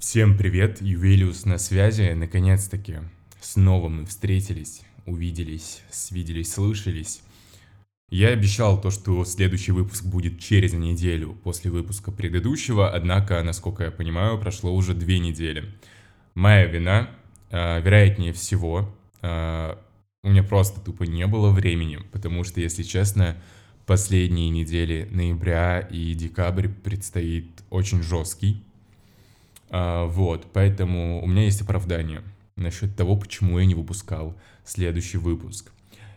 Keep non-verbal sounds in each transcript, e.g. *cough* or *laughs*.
Всем привет, Ювелиус на связи, наконец-таки. Снова мы встретились, увиделись, свиделись, слышались. Я обещал то, что следующий выпуск будет через неделю после выпуска предыдущего, однако, насколько я понимаю, прошло уже две недели. Моя вина, э, вероятнее всего, э, у меня просто тупо не было времени, потому что, если честно, последние недели ноября и декабрь предстоит очень жесткий, а, вот, поэтому у меня есть оправдание насчет того, почему я не выпускал следующий выпуск.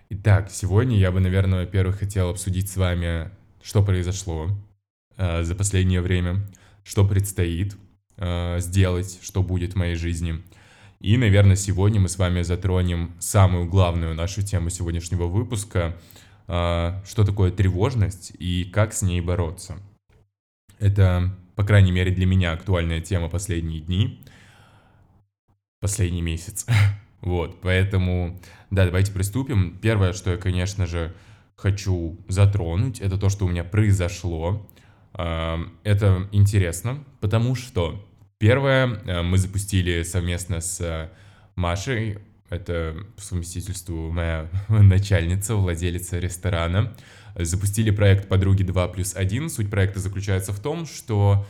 Итак, сегодня я бы, наверное, во-первых, хотел обсудить с вами, что произошло э, за последнее время, что предстоит э, сделать, что будет в моей жизни. И, наверное, сегодня мы с вами затронем самую главную нашу тему сегодняшнего выпуска, э, что такое тревожность и как с ней бороться. Это по крайней мере для меня, актуальная тема последние дни, последний месяц. *laughs* вот, поэтому, да, давайте приступим. Первое, что я, конечно же, хочу затронуть, это то, что у меня произошло. Это интересно, потому что первое, э, мы запустили совместно с Машей, это по совместительству моя *laughs* начальница, владелица ресторана, запустили проект «Подруги 2 плюс 1». Суть проекта заключается в том, что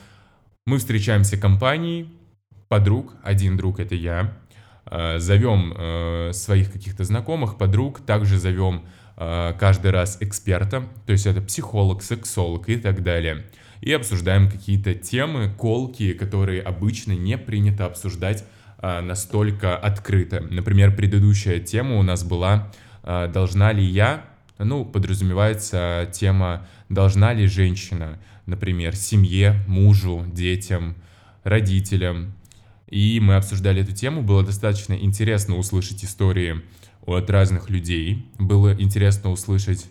мы встречаемся компанией подруг, один друг — это я, э, зовем э, своих каких-то знакомых, подруг, также зовем э, каждый раз эксперта, то есть это психолог, сексолог и так далее. И обсуждаем какие-то темы, колки, которые обычно не принято обсуждать настолько открыто. Например, предыдущая тема у нас была «Должна ли я ну, подразумевается тема «Должна ли женщина, например, семье, мужу, детям, родителям?» И мы обсуждали эту тему, было достаточно интересно услышать истории от разных людей, было интересно услышать,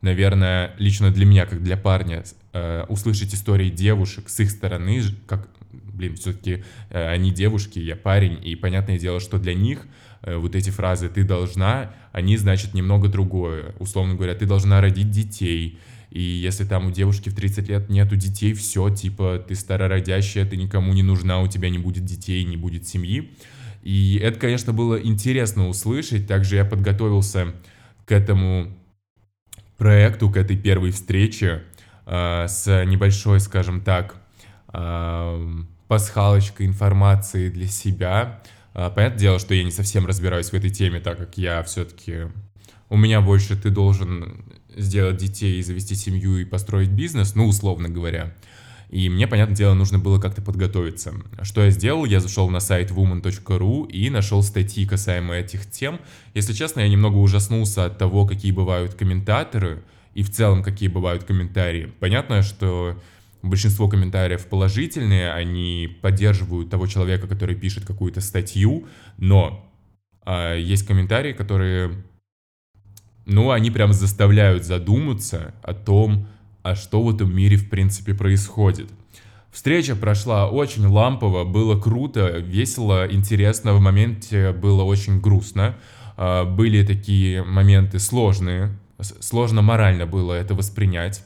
наверное, лично для меня, как для парня, э, услышать истории девушек с их стороны, как, блин, все-таки э, они девушки, я парень, и понятное дело, что для них – Э, вот эти фразы «ты должна», они значат немного другое. Условно говоря, ты должна родить детей, и если там у девушки в 30 лет нету детей, все, типа, ты старородящая, ты никому не нужна, у тебя не будет детей, не будет семьи. И это, конечно, было интересно услышать. Также я подготовился к этому проекту, к этой первой встрече э, с небольшой, скажем так, э, пасхалочкой информации для себя. А, понятное дело, что я не совсем разбираюсь в этой теме, так как я все-таки... У меня больше ты должен сделать детей, завести семью и построить бизнес, ну, условно говоря. И мне, понятное дело, нужно было как-то подготовиться. Что я сделал? Я зашел на сайт woman.ru и нашел статьи касаемо этих тем. Если честно, я немного ужаснулся от того, какие бывают комментаторы и в целом какие бывают комментарии. Понятно, что большинство комментариев положительные, они поддерживают того человека, который пишет какую-то статью, но а, есть комментарии, которые, ну, они прям заставляют задуматься о том, а что в этом мире в принципе происходит. Встреча прошла очень лампово, было круто, весело, интересно, в моменте было очень грустно. А, были такие моменты сложные, сложно морально было это воспринять.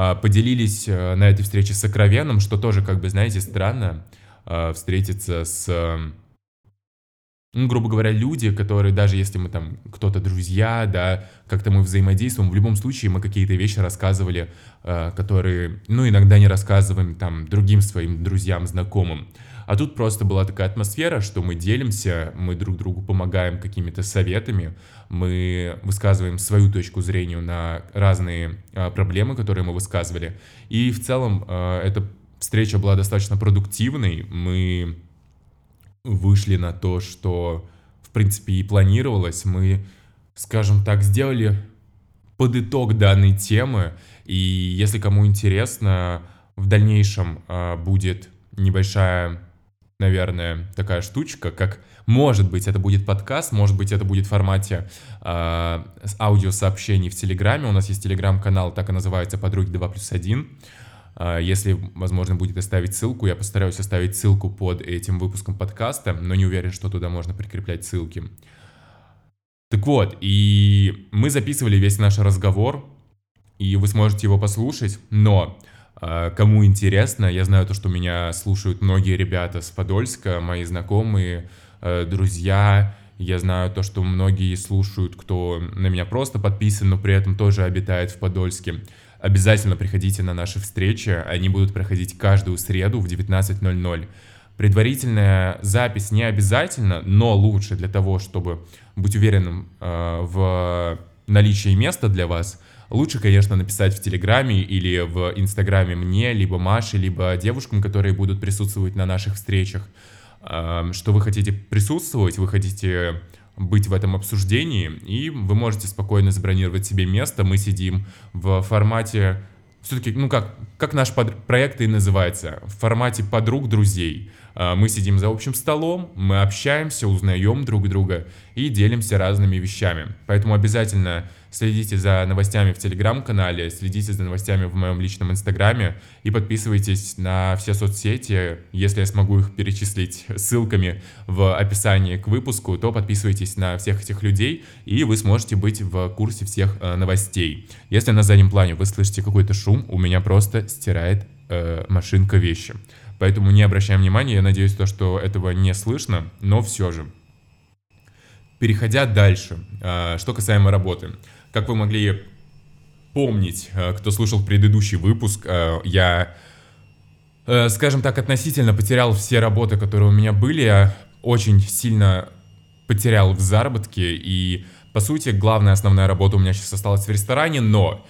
А, поделились э, на этой встрече сокровенным, что тоже, как бы, знаете, странно а, встретиться с, ну, грубо говоря, люди, которые даже если мы там кто-то друзья, да, как-то мы взаимодействуем, в любом случае мы какие-то вещи рассказывали, а, которые, ну, иногда не рассказываем там другим своим друзьям, знакомым. А тут просто была такая атмосфера, что мы делимся, мы друг другу помогаем какими-то советами, мы высказываем свою точку зрения на разные а, проблемы, которые мы высказывали. И в целом а, эта встреча была достаточно продуктивной. Мы вышли на то, что в принципе и планировалось. Мы, скажем так, сделали под итог данной темы. И если кому интересно, в дальнейшем э, будет небольшая наверное, такая штучка, как, может быть, это будет подкаст, может быть, это будет в формате э, аудиосообщений в Телеграме. У нас есть Телеграм-канал, так и называется «Подруги 2 плюс 1». Э, если, возможно, будет оставить ссылку, я постараюсь оставить ссылку под этим выпуском подкаста, но не уверен, что туда можно прикреплять ссылки. Так вот, и мы записывали весь наш разговор, и вы сможете его послушать, но А, кому интересно, я знаю то, что меня слушают многие ребята с Подольска, мои знакомые, э, друзья. Я знаю то, что многие слушают, кто на меня просто подписан, но при этом тоже обитает в Подольске. Обязательно приходите на наши встречи, они будут проходить каждую среду в 19.00. Предварительная запись не обязательно, но лучше для того, чтобы быть уверенным э, в наличии места для вас, лучше, конечно, написать в Телеграме или в Инстаграме мне, либо Маше, либо девушкам, которые будут присутствовать на наших встречах, э, что вы хотите присутствовать, вы хотите быть в этом обсуждении, и вы можете спокойно забронировать себе место. Мы сидим в формате все-таки, ну как, как наш под... проект и называется, в формате подруг, друзей. А, мы сидим за общим столом, мы общаемся, узнаем друг друга и делимся разными вещами. Поэтому обязательно следите за новостями в телеграм-канале, следите за новостями в моем личном инстаграме и подписывайтесь на все соцсети. Если я смогу их перечислить ссылками в описании к выпуску, то подписывайтесь на всех этих людей, и вы сможете быть в курсе всех э, новостей. Если на заднем плане вы слышите какой-то шум, у меня просто стирает э, машинка вещи. Поэтому не обращаем внимания, я надеюсь, то, что этого не слышно, но все же. Переходя дальше, э, что касаемо работы. Как вы могли помнить, э, кто слушал предыдущий выпуск, э, я, э, скажем так, относительно потерял все работы, которые у меня были. Я очень сильно потерял в заработке, и, по сути, главная основная работа у меня сейчас осталась в ресторане, но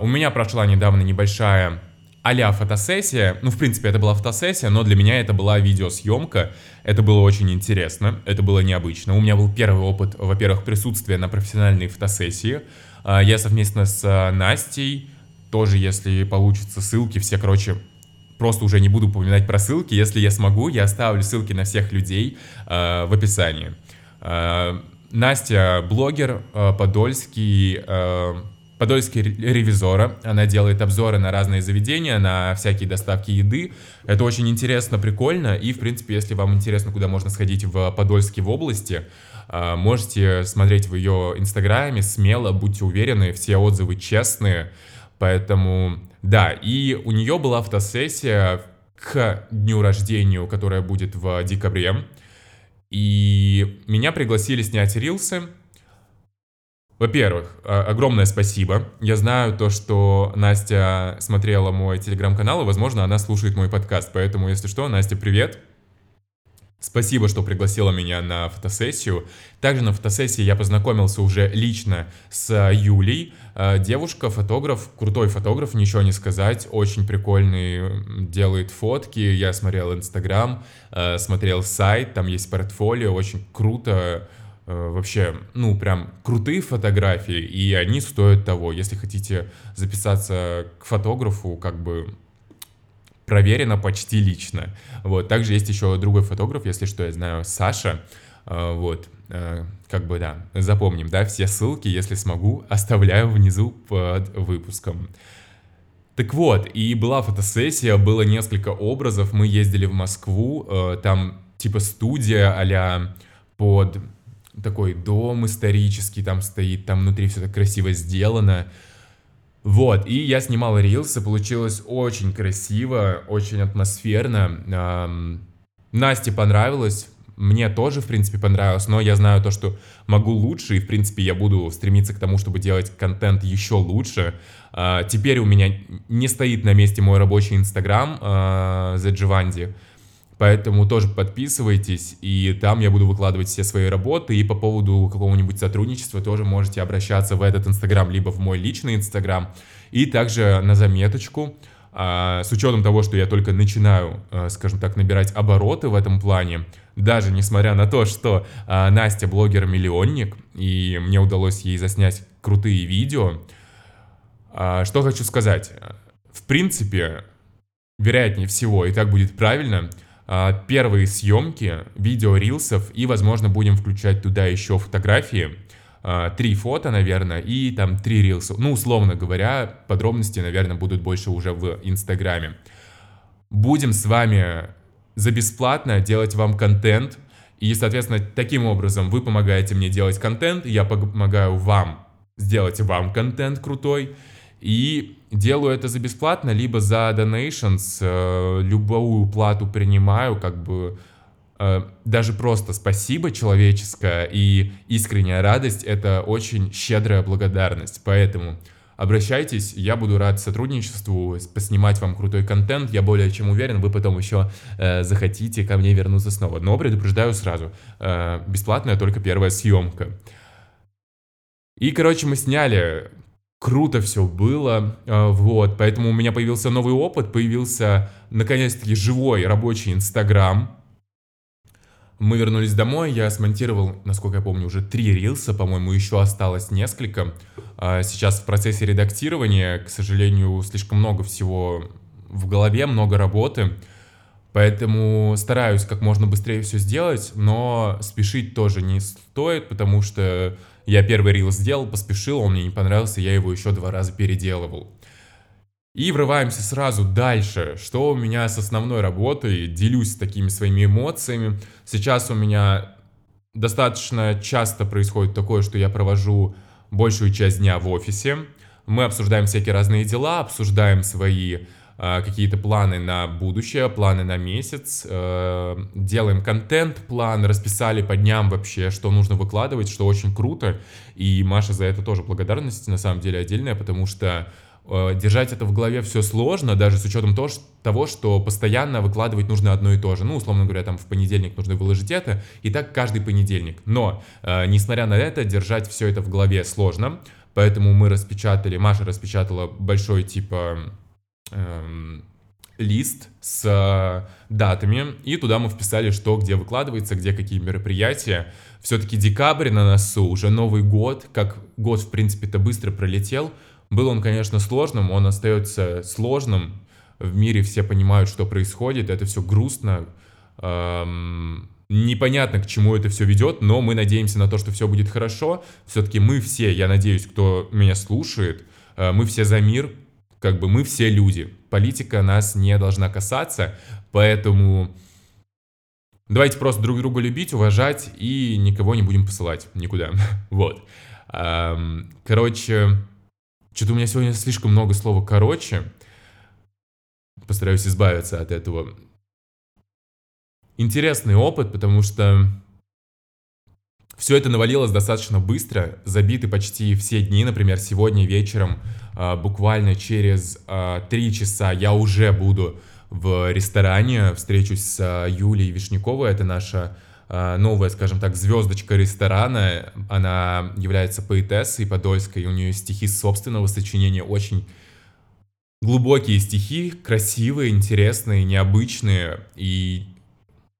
у меня прошла недавно небольшая а фотосессия. Ну, в принципе, это была фотосессия, но для меня это была видеосъемка. Это было очень интересно, это было необычно. У меня был первый опыт, во-первых, присутствия на профессиональной фотосессии. А, я совместно с а, Настей, тоже, если получится, ссылки все, короче, просто уже не буду упоминать про ссылки. Если я смогу, я оставлю ссылки на всех людей э, в описании. Настя блогер, подольский, Подольский ревизора. Она делает обзоры на разные заведения, на всякие доставки еды. Это очень интересно, прикольно. И, в принципе, если вам интересно, куда можно сходить в Подольске в области, а, можете смотреть в ее инстаграме смело, будьте уверены, все отзывы честные. Поэтому, да, и у нее была фотосессия к дню рождения, которая будет в декабре. И меня пригласили снять рилсы. Во-первых, а, огромное спасибо. Я знаю то, что Настя смотрела мой телеграм-канал, и, возможно, она слушает мой подкаст. Поэтому, если что, Настя, привет. Спасибо, что пригласила меня на фотосессию. Также на фотосессии я познакомился уже лично с Юлей. А, девушка, фотограф, крутой фотограф, ничего не сказать. Очень прикольный, делает фотки. Я смотрел Инстаграм, а, смотрел сайт, там есть портфолио, очень круто вообще, ну, прям крутые фотографии, и они стоят того. Если хотите записаться к фотографу, как бы проверено почти лично. Вот, также есть еще другой фотограф, если что, я знаю, Саша, э, вот, э, как бы, да, запомним, да, все ссылки, если смогу, *laughs* оставляю внизу под выпуском. Так вот, и была фотосессия, было несколько образов, мы ездили в Москву, там типа студия а под такой дом исторический там стоит, там внутри все так красиво сделано. Вот, и я снимал рилсы, получилось очень красиво, очень атмосферно. Эм, Насте понравилось, мне тоже, в принципе, понравилось, но я знаю то, что могу лучше, и, в принципе, я буду стремиться к тому, чтобы делать контент еще лучше. Э, теперь у меня не стоит на месте мой рабочий инстаграм э, The Givanди, Поэтому тоже подписывайтесь, и там я буду выкладывать все свои работы. И по поводу какого-нибудь сотрудничества тоже можете обращаться в этот Инстаграм, либо в мой личный Инстаграм. И также на заметочку, а, с учетом того, что я только начинаю, а, скажем так, набирать обороты в этом плане, даже несмотря на то, что а, Настя блогер-миллионник, и мне удалось ей заснять крутые видео, что хочу сказать. В принципе, вероятнее всего, и так будет правильно – а, первые съемки видео рилсов и, возможно, будем включать туда еще фотографии. А, три фото, наверное, и там три рилса. Ну, условно говоря, подробности, наверное, будут больше уже в Инстаграме. Будем с вами за бесплатно делать вам контент. И, соответственно, таким образом вы помогаете мне делать контент, я помогаю вам сделать вам контент крутой. И делаю это за бесплатно, либо за donations, э, любую плату принимаю, как бы э, даже просто спасибо человеческое и искренняя радость — это очень щедрая благодарность, поэтому обращайтесь, я буду рад сотрудничеству, поснимать вам крутой контент, я более чем уверен, вы потом еще э, захотите ко мне вернуться снова. Но предупреждаю сразу, э, бесплатная только первая съемка. И, короче, мы сняли, круто все было, э, вот, поэтому у меня появился новый опыт, появился, наконец-таки, живой рабочий Инстаграм, мы вернулись домой, я смонтировал, насколько я помню, уже три рилса, по-моему, еще осталось несколько. А, сейчас в процессе редактирования, к сожалению, слишком много всего в голове, много работы. Поэтому стараюсь как можно быстрее все сделать, но спешить тоже не стоит, потому что я первый рил сделал, поспешил, он мне не понравился, я его еще два раза переделывал. И врываемся сразу дальше. Что у меня с основной работой? Делюсь такими своими эмоциями. Сейчас у меня достаточно часто происходит такое, что я провожу большую часть дня в офисе. Мы обсуждаем всякие разные дела, обсуждаем свои какие-то планы на будущее, планы на месяц, э, делаем контент, план, расписали по дням вообще, что нужно выкладывать, что очень круто. И Маша за это тоже благодарность на самом деле отдельная, потому что Э, держать это в голове все сложно, даже с учетом того, что постоянно выкладывать нужно одно и то же. Ну, условно говоря, там в понедельник нужно выложить это, и так каждый понедельник. Но, э, несмотря на это, держать все это в голове сложно, поэтому мы распечатали, Маша распечатала большой типа эм, лист с э, датами, и туда мы вписали, что где выкладывается, где какие мероприятия. Все-таки декабрь на носу, уже Новый год, как год, в принципе-то, быстро пролетел, был он, конечно, сложным, он остается сложным. В мире все понимают, что происходит, это все грустно. Эм, непонятно, к чему это все ведет, но мы надеемся на то, что все будет хорошо. Все-таки мы все, я надеюсь, кто меня слушает, э, мы все за мир, как бы мы все люди. Политика нас не должна касаться, поэтому давайте просто друг друга любить, уважать и никого не будем посылать никуда. *laughs* Вот. Короче, что-то у меня сегодня слишком много слова «короче». Постараюсь избавиться от этого. Интересный опыт, потому что все это навалилось достаточно быстро, забиты почти все дни, например, сегодня вечером, буквально через а, три часа я уже буду в ресторане, встречусь с а, Юлией Вишняковой, это наша новая, скажем так, звездочка ресторана. Она является поэтессой подольской, у нее стихи собственного сочинения очень глубокие стихи, красивые, интересные, необычные. И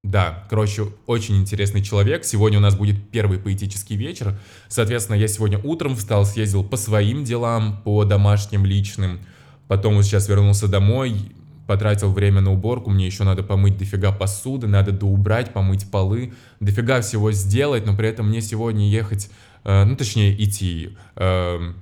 да, короче, очень интересный человек. Сегодня у нас будет первый поэтический вечер. Соответственно, я сегодня утром встал, съездил по своим делам, по домашним, личным. Потом вот сейчас вернулся домой, потратил время на уборку, мне еще надо помыть дофига посуды, надо доубрать, помыть полы, дофига всего сделать, но при этом мне сегодня ехать, э, ну точнее идти э,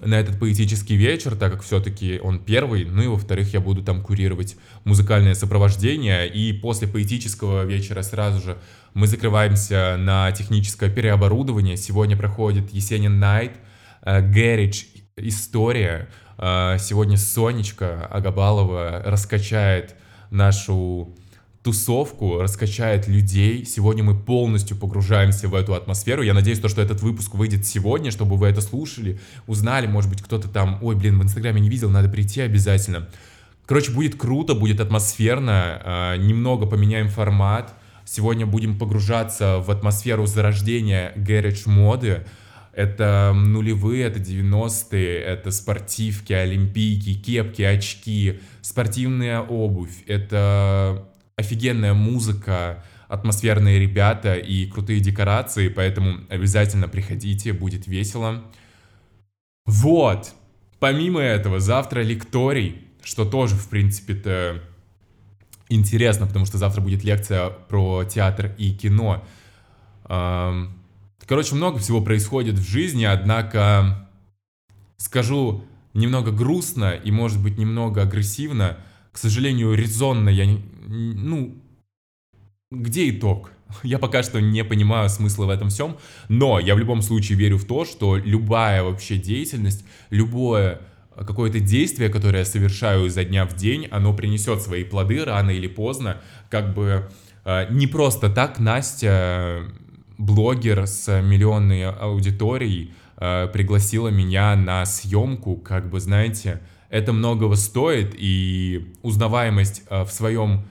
на этот поэтический вечер, так как все-таки он первый, ну и во-вторых, я буду там курировать музыкальное сопровождение, и после поэтического вечера сразу же мы закрываемся на техническое переоборудование. Сегодня проходит Есенин Найт, э, Garage история, а, сегодня Сонечка Агабалова раскачает нашу тусовку, раскачает людей. Сегодня мы полностью погружаемся в эту атмосферу. Я надеюсь, то, что этот выпуск выйдет сегодня, чтобы вы это слушали, узнали, может быть, кто-то там, ой, блин, в Инстаграме не видел, надо прийти обязательно. Короче, будет круто, будет атмосферно, а, немного поменяем формат. Сегодня будем погружаться в атмосферу зарождения гараж моды. Это нулевые, это 90-е, это спортивки, олимпийки, кепки, очки, спортивная обувь, это офигенная музыка, атмосферные ребята и крутые декорации, поэтому обязательно приходите, будет весело. Вот! Помимо этого, завтра лекторий, что тоже, в принципе-то, интересно, потому что завтра будет лекция про театр и кино. Короче, много всего происходит в жизни, однако скажу немного грустно и, может быть, немного агрессивно. К сожалению, резонно я. Ну, где итог? *laughs* Я пока что не понимаю смысла в этом всем, но я в любом случае верю в то, что любая вообще деятельность, любое какое-то действие, которое я совершаю изо дня в день, оно принесет свои плоды рано или поздно. Как бы э, не просто так Настя, блогер с миллионной аудиторией, э, пригласила меня на съемку, как бы, знаете, это многого стоит, и узнаваемость э, в своем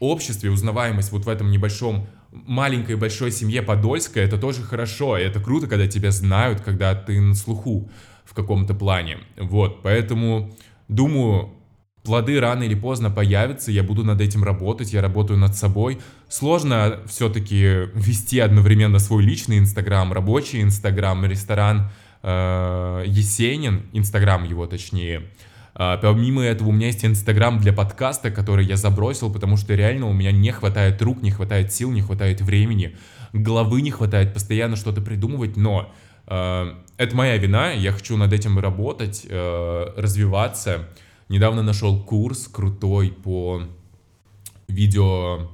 обществе, узнаваемость вот в этом небольшом маленькой большой семье Подольская, это тоже хорошо, и это круто, когда тебя знают, когда ты на слуху в каком-то плане. Вот, поэтому, думаю, плоды рано или поздно появятся, я буду над этим работать, я работаю над собой. Сложно все-таки вести одновременно свой личный Инстаграм, рабочий Инстаграм, ресторан э, Есенин, Инстаграм его точнее, помимо этого у меня есть Инстаграм для подкаста, который я забросил, потому что реально у меня не хватает рук, не хватает сил, не хватает времени, головы не хватает постоянно что-то придумывать, но э, это моя вина, я хочу над этим работать, э, развиваться. Недавно нашел курс крутой по видео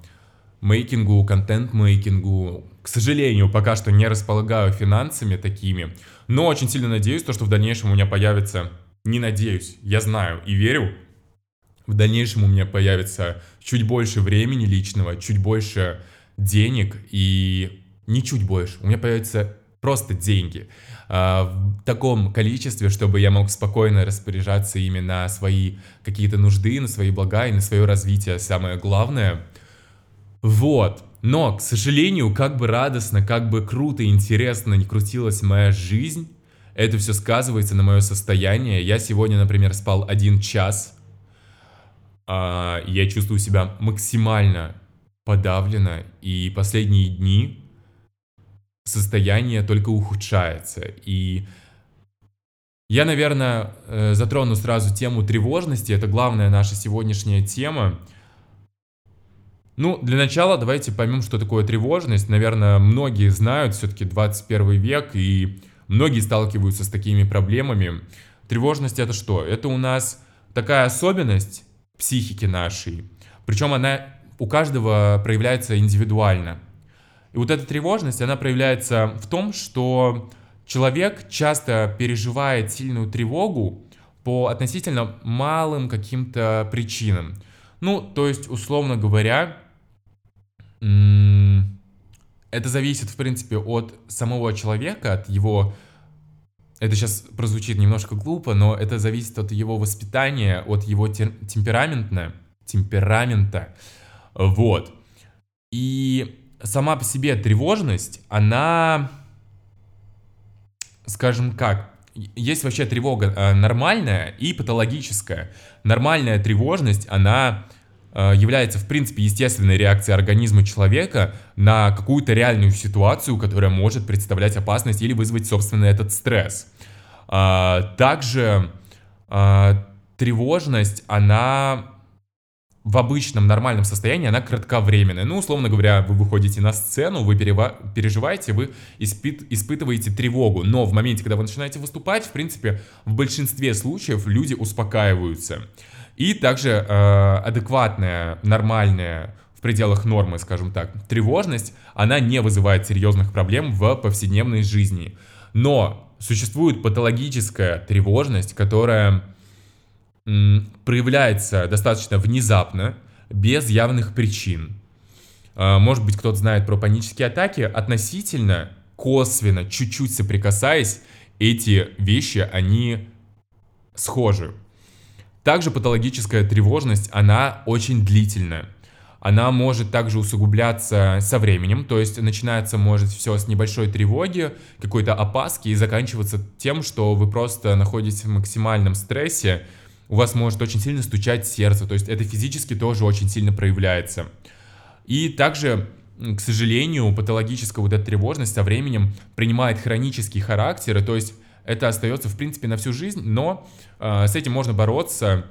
мейкингу, контент-мейкингу. К сожалению, пока что не располагаю финансами такими, но очень сильно надеюсь, то, что в дальнейшем у меня появится не надеюсь, я знаю и верю, в дальнейшем у меня появится чуть больше времени личного, чуть больше денег и не чуть больше, у меня появятся просто деньги э, в таком количестве, чтобы я мог спокойно распоряжаться ими на свои какие-то нужды, на свои блага и на свое развитие, самое главное. Вот. Но, к сожалению, как бы радостно, как бы круто и интересно не крутилась моя жизнь, это все сказывается на мое состояние. Я сегодня, например, спал один час. А, я чувствую себя максимально подавлено. И последние дни состояние только ухудшается. И я, наверное, э, затрону сразу тему тревожности. Это главная наша сегодняшняя тема. Ну, для начала давайте поймем, что такое тревожность. Наверное, многие знают, все-таки 21 век, и Многие сталкиваются с такими проблемами. Тревожность это что? Это у нас такая особенность психики нашей. Причем она у каждого проявляется индивидуально. И вот эта тревожность, она проявляется в том, что человек часто переживает сильную тревогу по относительно малым каким-то причинам. Ну, то есть, условно говоря, это зависит, в принципе, от самого человека, от его... Это сейчас прозвучит немножко глупо, но это зависит от его воспитания, от его темперамента, темперамента. Вот. И сама по себе тревожность, она, скажем как, есть вообще тревога э, нормальная и патологическая. Нормальная тревожность, она является, в принципе, естественной реакцией организма человека на какую-то реальную ситуацию, которая может представлять опасность или вызвать, собственно, этот стресс. А, также а, тревожность, она в обычном нормальном состоянии, она кратковременная. Ну, условно говоря, вы выходите на сцену, вы переживаете, вы испыт испытываете тревогу. Но в моменте, когда вы начинаете выступать, в принципе, в большинстве случаев люди успокаиваются. И также э, адекватная, нормальная, в пределах нормы, скажем так, тревожность, она не вызывает серьезных проблем в повседневной жизни. Но существует патологическая тревожность, которая проявляется достаточно внезапно, без явных причин. Э, может быть, кто-то знает про панические атаки, относительно, косвенно, чуть-чуть соприкасаясь, эти вещи, они схожи. Также патологическая тревожность, она очень длительная. Она может также усугубляться со временем, то есть начинается может все с небольшой тревоги, какой-то опаски и заканчиваться тем, что вы просто находитесь в максимальном стрессе, у вас может очень сильно стучать сердце, то есть это физически тоже очень сильно проявляется. И также к сожалению, патологическая вот эта тревожность со временем принимает хронический характер, то есть это остается, в принципе, на всю жизнь, но э, с этим можно бороться,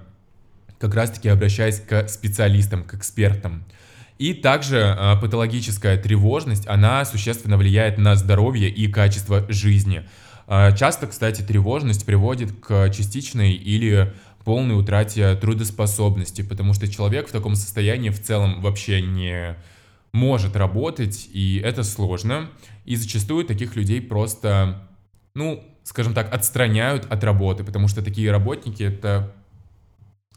как раз-таки обращаясь к специалистам, к экспертам. И также э, патологическая тревожность, она существенно влияет на здоровье и качество жизни. Э, часто, кстати, тревожность приводит к частичной или полной утрате трудоспособности, потому что человек в таком состоянии в целом вообще не может работать, и это сложно. И зачастую таких людей просто, ну, скажем так, отстраняют от работы, потому что такие работники это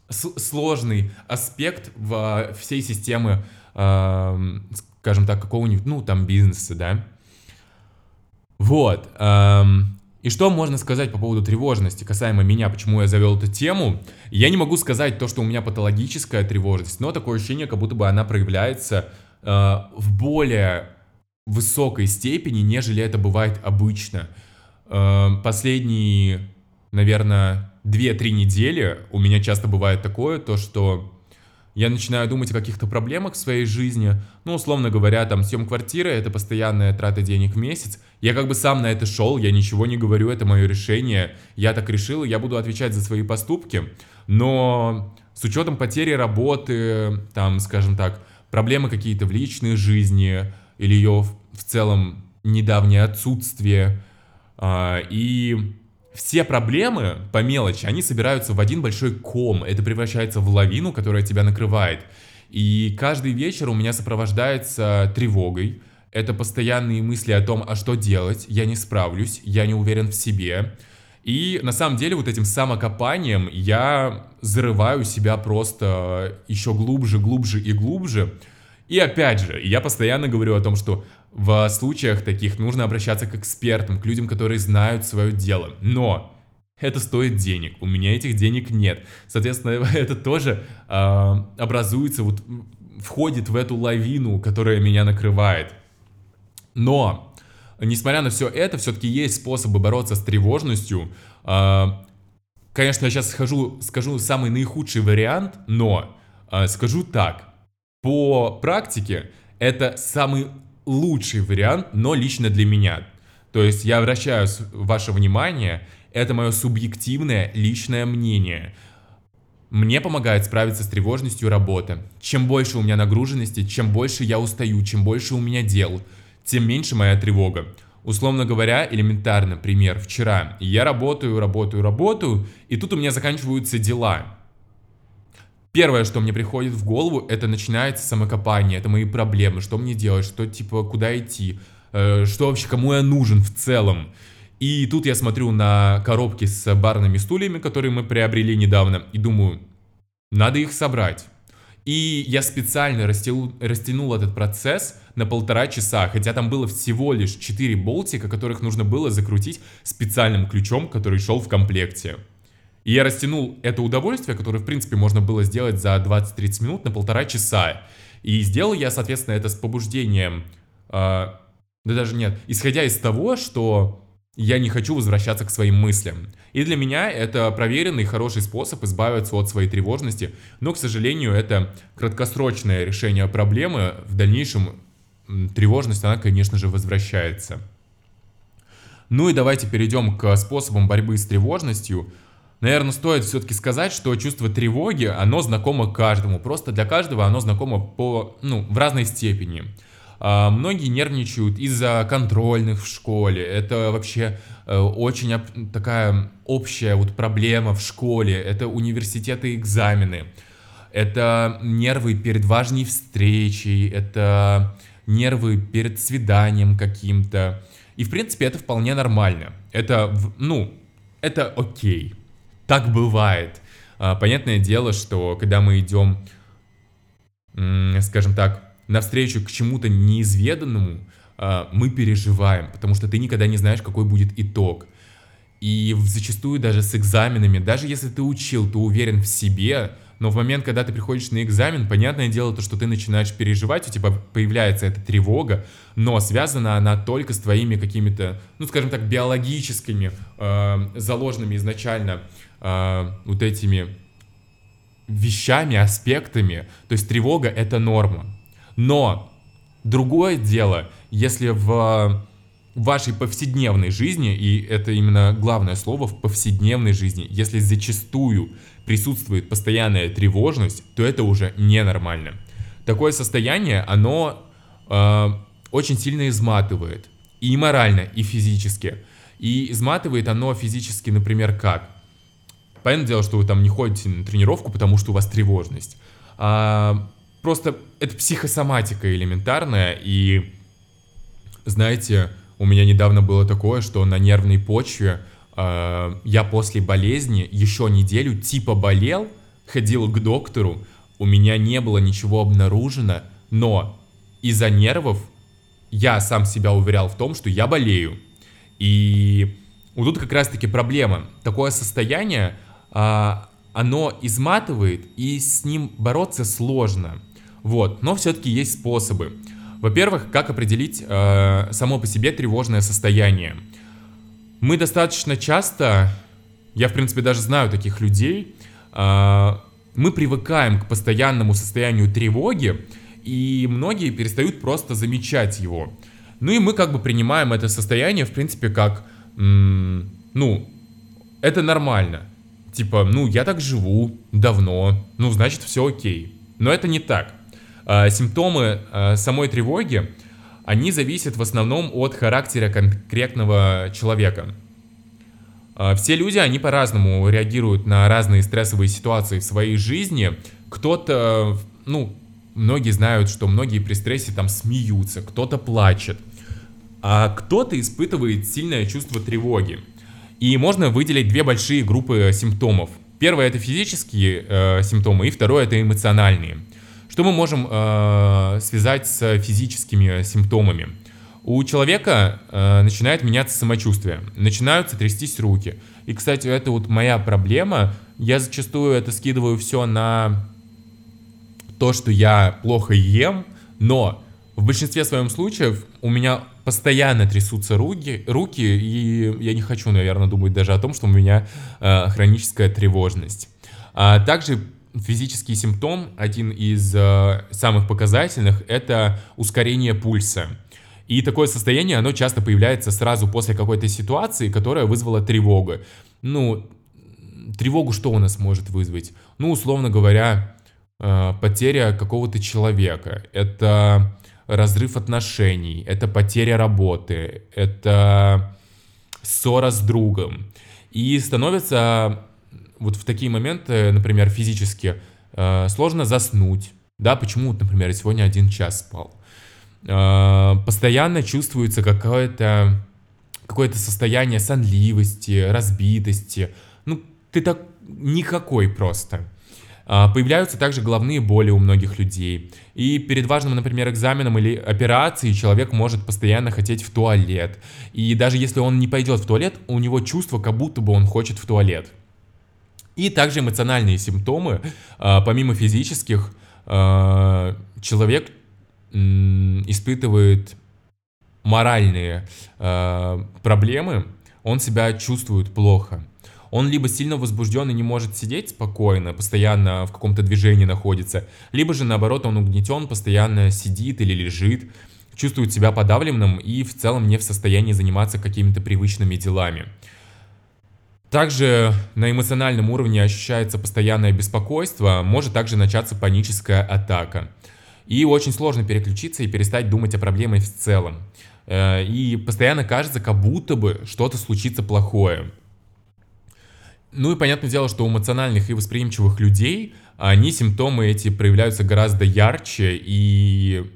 сложный аспект в всей системы, э, скажем так, какого-нибудь, ну, там, бизнеса, да. Вот. Эм, и что можно сказать по поводу тревожности, касаемо меня, почему я завел эту тему? Я не могу сказать то, что у меня патологическая тревожность, но такое ощущение, как будто бы она проявляется э, в более высокой степени, нежели это бывает обычно. Э, последние, наверное, 2-3 недели у меня часто бывает такое, то что я начинаю думать о каких-то проблемах в своей жизни, ну, условно говоря, там, съем квартиры — это постоянная трата денег в месяц, я как бы сам на это шел, я ничего не говорю, это мое решение, я так решил, я буду отвечать за свои поступки, но с учетом потери работы, там, скажем так, проблемы какие-то в личной жизни или ее в целом недавнее отсутствие, и все проблемы по мелочи, они собираются в один большой ком. Это превращается в лавину, которая тебя накрывает. И каждый вечер у меня сопровождается тревогой. Это постоянные мысли о том, а что делать, я не справлюсь, я не уверен в себе. И на самом деле вот этим самокопанием я зарываю себя просто еще глубже, глубже и глубже. И опять же, я постоянно говорю о том, что в случаях таких нужно обращаться к экспертам, к людям, которые знают свое дело. Но это стоит денег. У меня этих денег нет. Соответственно, *laughs* это тоже э, образуется, вот входит в эту лавину, которая меня накрывает. Но, несмотря на все это, все-таки есть способы бороться с тревожностью. Э, конечно, я сейчас схожу, скажу самый наихудший вариант, но э, скажу так. По практике это самый лучший вариант, но лично для меня. То есть я обращаю ваше внимание, это мое субъективное личное мнение. Мне помогает справиться с тревожностью работа. Чем больше у меня нагруженности, чем больше я устаю, чем больше у меня дел, тем меньше моя тревога. Условно говоря, элементарно, пример, вчера я работаю, работаю, работаю, и тут у меня заканчиваются дела. Первое, что мне приходит в голову, это начинается самокопание, это мои проблемы, что мне делать, что типа, куда идти, э, что вообще, кому я нужен в целом. И тут я смотрю на коробки с барными стульями, которые мы приобрели недавно, и думаю, надо их собрать. И я специально растянул, растянул этот процесс на полтора часа, хотя там было всего лишь 4 болтика, которых нужно было закрутить специальным ключом, который шел в комплекте. И я растянул это удовольствие, которое, в принципе, можно было сделать за 20-30 минут на полтора часа. И сделал я, соответственно, это с побуждением, э, да даже нет, исходя из того, что я не хочу возвращаться к своим мыслям. И для меня это проверенный хороший способ избавиться от своей тревожности, но, к сожалению, это краткосрочное решение проблемы. В дальнейшем тревожность, она, конечно же, возвращается. Ну и давайте перейдем к способам борьбы с тревожностью. Наверное, стоит все-таки сказать, что чувство тревоги, оно знакомо каждому. Просто для каждого оно знакомо по, ну, в разной степени. А, многие нервничают из-за контрольных в школе. Это вообще э, очень такая общая вот проблема в школе. Это университеты и экзамены. Это нервы перед важной встречей. Это нервы перед свиданием каким-то. И, в принципе, это вполне нормально. Это, ну, это окей так бывает. А, понятное дело, что когда мы идем, скажем так, навстречу к чему-то неизведанному, а, мы переживаем, потому что ты никогда не знаешь, какой будет итог. И зачастую даже с экзаменами, даже если ты учил, ты уверен в себе, но в момент, когда ты приходишь на экзамен, понятное дело, то, что ты начинаешь переживать, у тебя появляется эта тревога, но связана она только с твоими какими-то, ну, скажем так, биологическими, э, заложенными изначально э, вот этими вещами, аспектами. То есть тревога — это норма. Но другое дело, если в вашей повседневной жизни, и это именно главное слово в повседневной жизни, если зачастую присутствует постоянная тревожность, то это уже ненормально. Такое состояние, оно э, очень сильно изматывает. И морально, и физически. И изматывает оно физически, например, как? Понятное дело, что вы там не ходите на тренировку, потому что у вас тревожность. А, просто это психосоматика элементарная, и знаете, у меня недавно было такое, что на нервной почве э, я после болезни еще неделю типа болел, ходил к доктору, у меня не было ничего обнаружено, но из-за нервов я сам себя уверял в том, что я болею. И вот тут как раз-таки проблема. Такое состояние, оно изматывает, и с ним бороться сложно. Вот, но все-таки есть способы. Во-первых, как определить э, само по себе тревожное состояние. Мы достаточно часто, я в принципе даже знаю таких людей, э, мы привыкаем к постоянному состоянию тревоги, и многие перестают просто замечать его. Ну и мы как бы принимаем это состояние, в принципе, как, ну, это нормально. Типа, ну, я так живу давно, ну, значит, все окей. Но это не так. А, симптомы а, самой тревоги, они зависят в основном от характера конкретного человека. А, все люди, они по-разному реагируют на разные стрессовые ситуации в своей жизни. Кто-то, ну, многие знают, что многие при стрессе там смеются, кто-то плачет, а кто-то испытывает сильное чувство тревоги. И можно выделить две большие группы симптомов. Первое это физические э, симптомы, и второе это эмоциональные. Что мы можем э, связать с физическими симптомами? У человека э, начинает меняться самочувствие, начинаются трястись руки. И, кстати, это вот моя проблема. Я зачастую это скидываю все на то, что я плохо ем, но в большинстве своем случаев у меня постоянно трясутся руки, руки, и я не хочу, наверное, думать даже о том, что у меня э, хроническая тревожность. А также физический симптом, один из э, самых показательных, это ускорение пульса. И такое состояние, оно часто появляется сразу после какой-то ситуации, которая вызвала тревогу. Ну, тревогу что у нас может вызвать? Ну, условно говоря, Э, потеря какого-то человека, это разрыв отношений, это потеря работы, это ссора с другом. И становится вот в такие моменты, например, физически, э, сложно заснуть. Да, почему, например, сегодня один час спал. Э, постоянно чувствуется какое-то какое-то состояние сонливости, разбитости. Ну, ты так никакой просто. А, появляются также головные боли у многих людей. И перед важным, например, экзаменом или операцией человек может постоянно хотеть в туалет. И даже если он не пойдет в туалет, у него чувство, как будто бы он хочет в туалет. И также эмоциональные симптомы, а, помимо физических, а, человек испытывает моральные проблемы, он себя чувствует плохо он либо сильно возбужден и не может сидеть спокойно, постоянно в каком-то движении находится, либо же наоборот он угнетен, постоянно сидит или лежит, чувствует себя подавленным и в целом не в состоянии заниматься какими-то привычными делами. Также на эмоциональном уровне ощущается постоянное беспокойство, может также начаться паническая атака. И очень сложно переключиться и перестать думать о проблеме в целом. Э, и постоянно кажется, как будто бы что-то случится плохое. Ну и понятное дело, что у эмоциональных и восприимчивых людей они симптомы эти проявляются гораздо ярче и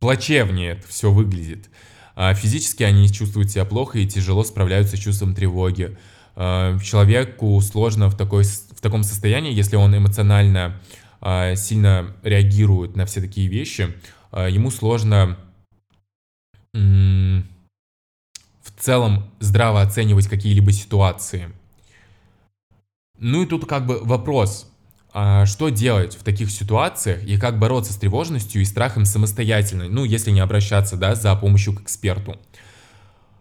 плачевнее это все выглядит. А физически они чувствуют себя плохо и тяжело справляются с чувством тревоги. А человеку сложно в, такой, в таком состоянии, если он эмоционально а, сильно реагирует на все такие вещи, ему сложно в целом здраво оценивать какие-либо ситуации. Ну и тут как бы вопрос, а что делать в таких ситуациях и как бороться с тревожностью и страхом самостоятельно, ну если не обращаться, да, за помощью к эксперту.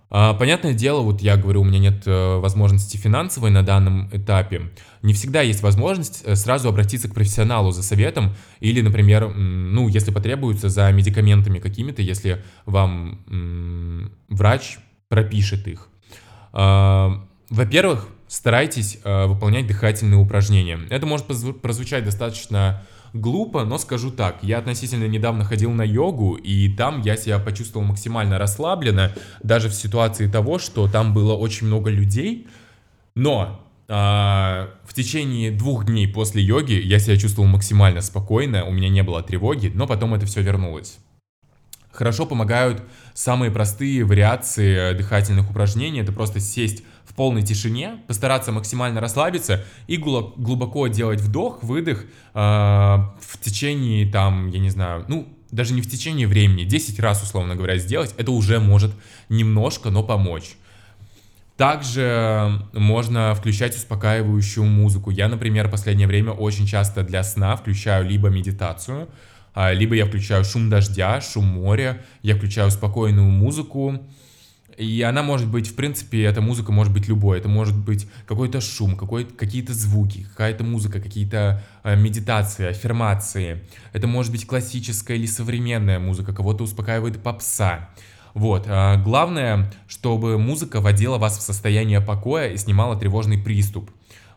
А, понятное дело, вот я говорю, у меня нет э, возможности финансовой на данном этапе. Не всегда есть возможность э, сразу обратиться к профессионалу за советом или, например, ну, если потребуется, за медикаментами какими-то, если вам врач пропишет их. А, во-первых, старайтесь э, выполнять дыхательные упражнения. Это может прозвучать достаточно глупо, но скажу так, я относительно недавно ходил на йогу, и там я себя почувствовал максимально расслабленно, даже в ситуации того, что там было очень много людей, но э, в течение двух дней после йоги я себя чувствовал максимально спокойно, у меня не было тревоги, но потом это все вернулось. Хорошо помогают самые простые вариации дыхательных упражнений. Это просто сесть в полной тишине, постараться максимально расслабиться и глубоко делать вдох, выдох э, в течение, там, я не знаю, ну, даже не в течение времени, 10 раз, условно говоря, сделать, это уже может немножко, но помочь. Также можно включать успокаивающую музыку. Я, например, в последнее время очень часто для сна включаю либо медитацию, а, либо я включаю шум дождя, шум моря, я включаю спокойную музыку, и она может быть, в принципе, эта музыка может быть любой. Это может быть какой-то шум, какой, какие-то звуки, какая-то музыка, какие-то э, медитации, аффирмации. Это может быть классическая или современная музыка, кого-то успокаивает попса. Вот. А главное, чтобы музыка вводила вас в состояние покоя и снимала тревожный приступ.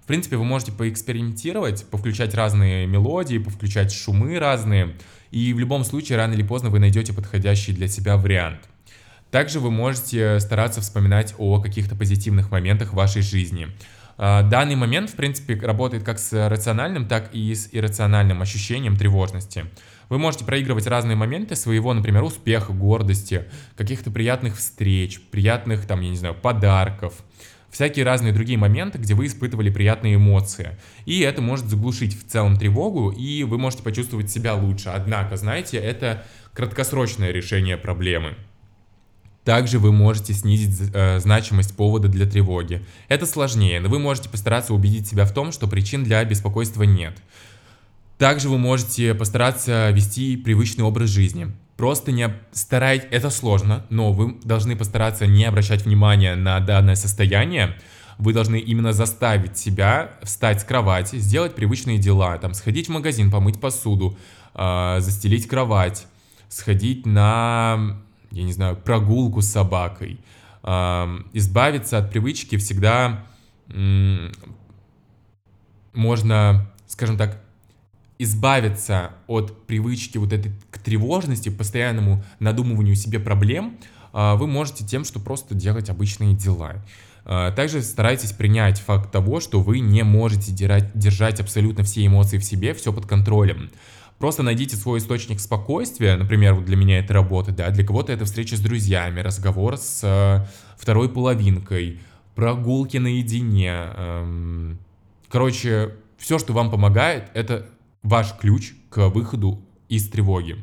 В принципе, вы можете поэкспериментировать, повключать разные мелодии, повключать шумы разные, и в любом случае, рано или поздно вы найдете подходящий для себя вариант. Также вы можете стараться вспоминать о каких-то позитивных моментах в вашей жизни. А, данный момент, в принципе, работает как с рациональным, так и с иррациональным ощущением тревожности. Вы можете проигрывать разные моменты своего, например, успеха, гордости, каких-то приятных встреч, приятных, там, я не знаю, подарков, всякие разные другие моменты, где вы испытывали приятные эмоции. И это может заглушить в целом тревогу, и вы можете почувствовать себя лучше. Однако, знаете, это краткосрочное решение проблемы. Также вы можете снизить э, значимость повода для тревоги. Это сложнее, но вы можете постараться убедить себя в том, что причин для беспокойства нет. Также вы можете постараться вести привычный образ жизни. Просто не старайтесь, это сложно, но вы должны постараться не обращать внимания на данное состояние. Вы должны именно заставить себя встать с кровати, сделать привычные дела, там сходить в магазин, помыть посуду, э, застелить кровать, сходить на я не знаю, прогулку с собакой. Избавиться от привычки всегда можно, скажем так, избавиться от привычки вот этой к тревожности, постоянному надумыванию себе проблем, а, вы можете тем, что просто делать обычные дела. А, также старайтесь принять факт того, что вы не можете держать абсолютно все эмоции в себе, все под контролем. Просто найдите свой источник спокойствия, например, вот для меня это работа, да, для кого-то это встреча с друзьями, разговор с э, второй половинкой, прогулки наедине. Эм, короче, все, что вам помогает, это ваш ключ к выходу из тревоги.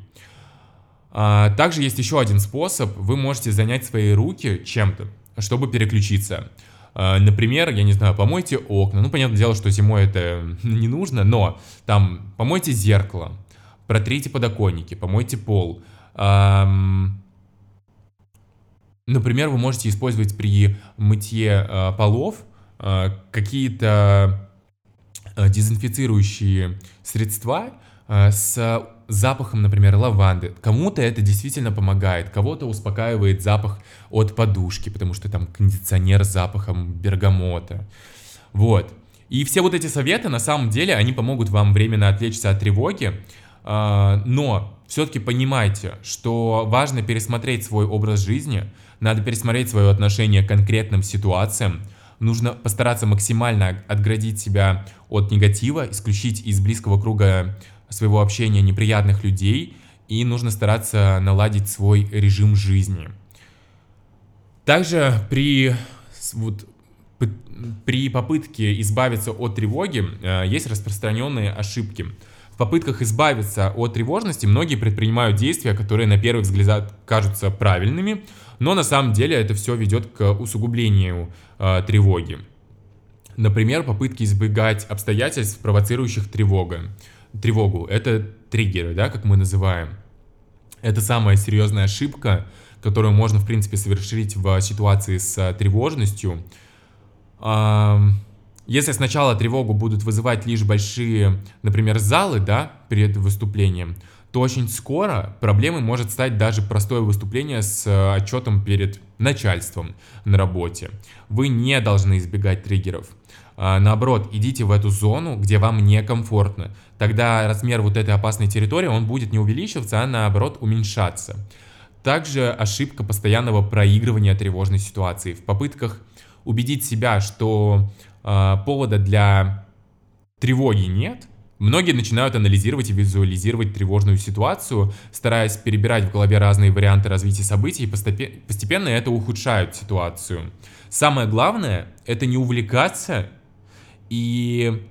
А, также есть еще один способ. Вы можете занять свои руки чем-то, чтобы переключиться. А, например, я не знаю, помойте окна. Ну, понятное дело, что зимой это не нужно, но там помойте зеркало, протрите подоконники, помойте пол. Например, вы можете использовать при мытье а, полов а, какие-то а, дезинфицирующие средства с запахом, например, лаванды. Кому-то это действительно помогает, кого-то успокаивает запах от подушки, потому что там кондиционер с запахом бергамота. Вот. И все вот эти советы, на самом деле, они помогут вам временно отвлечься от тревоги, но все-таки понимайте, что важно пересмотреть свой образ жизни, надо пересмотреть свое отношение к конкретным ситуациям, нужно постараться максимально отградить себя от негатива, исключить из близкого круга своего общения неприятных людей, и нужно стараться наладить свой режим жизни. Также при, вот, при попытке избавиться от тревоги э, есть распространенные ошибки – в попытках избавиться от тревожности многие предпринимают действия, которые на первый взгляд кажутся правильными, но на самом деле это все ведет к усугублению э, тревоги. Например, попытки избегать обстоятельств, провоцирующих тревога. тревогу. Это триггеры, да, как мы называем. Это самая серьезная ошибка, которую можно, в принципе, совершить в ситуации с тревожностью. Если сначала тревогу будут вызывать лишь большие, например, залы, да, перед выступлением, то очень скоро проблемой может стать даже простое выступление с э, отчетом перед начальством на работе. Вы не должны избегать триггеров. А, наоборот, идите в эту зону, где вам некомфортно. Тогда размер вот этой опасной территории, он будет не увеличиваться, а наоборот уменьшаться. Также ошибка постоянного проигрывания тревожной ситуации. В попытках убедить себя, что повода для тревоги нет, Многие начинают анализировать и визуализировать тревожную ситуацию, стараясь перебирать в голове разные варианты развития событий, и постепенно это ухудшает ситуацию. Самое главное — это не увлекаться, и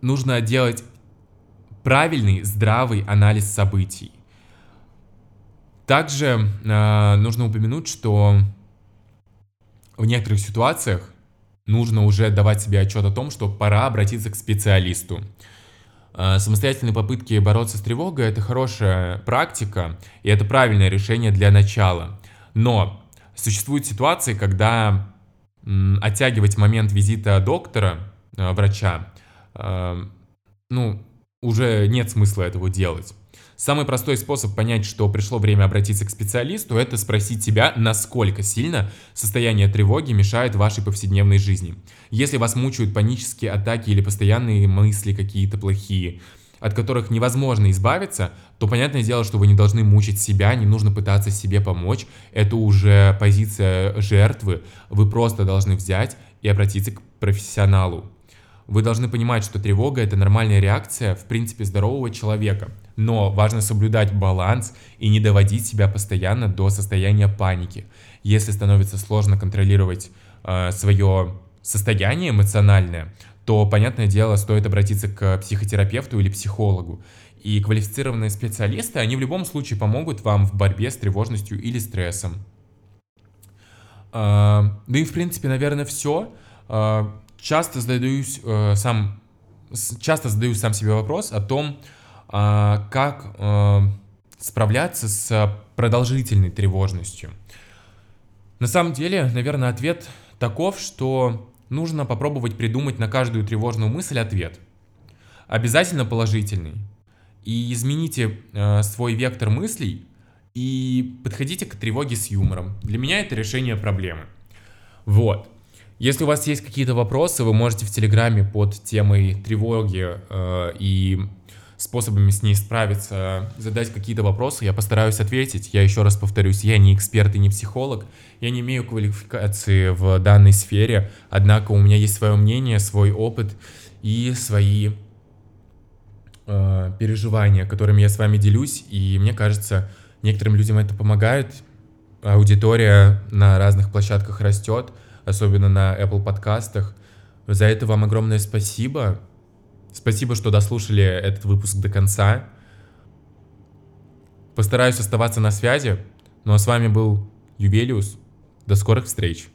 нужно делать правильный, здравый анализ событий. Также э, нужно упомянуть, что в некоторых ситуациях нужно уже давать себе отчет о том, что пора обратиться к специалисту. Э, самостоятельные попытки бороться с тревогой – это хорошая практика, и это правильное решение для начала. Но существуют ситуации, когда оттягивать момент визита доктора, э, врача, э, ну, уже нет смысла этого делать. Самый простой способ понять, что пришло время обратиться к специалисту, это спросить себя, насколько сильно состояние тревоги мешает вашей повседневной жизни. Если вас мучают панические атаки или постоянные мысли какие-то плохие, от которых невозможно избавиться, то понятное дело, что вы не должны мучить себя, не нужно пытаться себе помочь. Это уже позиция жертвы. Вы просто должны взять и обратиться к профессионалу. Вы должны понимать, что тревога это нормальная реакция, в принципе, здорового человека. Но важно соблюдать баланс и не доводить себя постоянно до состояния паники. Если становится сложно контролировать э, свое состояние эмоциональное, то, понятное дело, стоит обратиться к психотерапевту или психологу. И квалифицированные специалисты, они в любом случае помогут вам в борьбе с тревожностью или стрессом. Э, да и, в принципе, наверное, все. Э, часто задаюсь э, сам, часто задаю сам себе вопрос о том, э, как э, справляться с продолжительной тревожностью. На самом деле, наверное, ответ таков, что нужно попробовать придумать на каждую тревожную мысль ответ. Обязательно положительный. И измените э, свой вектор мыслей и подходите к тревоге с юмором. Для меня это решение проблемы. Вот. Если у вас есть какие-то вопросы, вы можете в Телеграме под темой тревоги э, и способами с ней справиться, задать какие-то вопросы, я постараюсь ответить. Я еще раз повторюсь, я не эксперт и не психолог, я не имею квалификации в данной сфере, однако у меня есть свое мнение, свой опыт и свои э, переживания, которыми я с вами делюсь, и мне кажется, некоторым людям это помогает. Аудитория на разных площадках растет, особенно на Apple подкастах. За это вам огромное спасибо. Спасибо, что дослушали этот выпуск до конца. Постараюсь оставаться на связи. Ну а с вами был Ювелиус. До скорых встреч.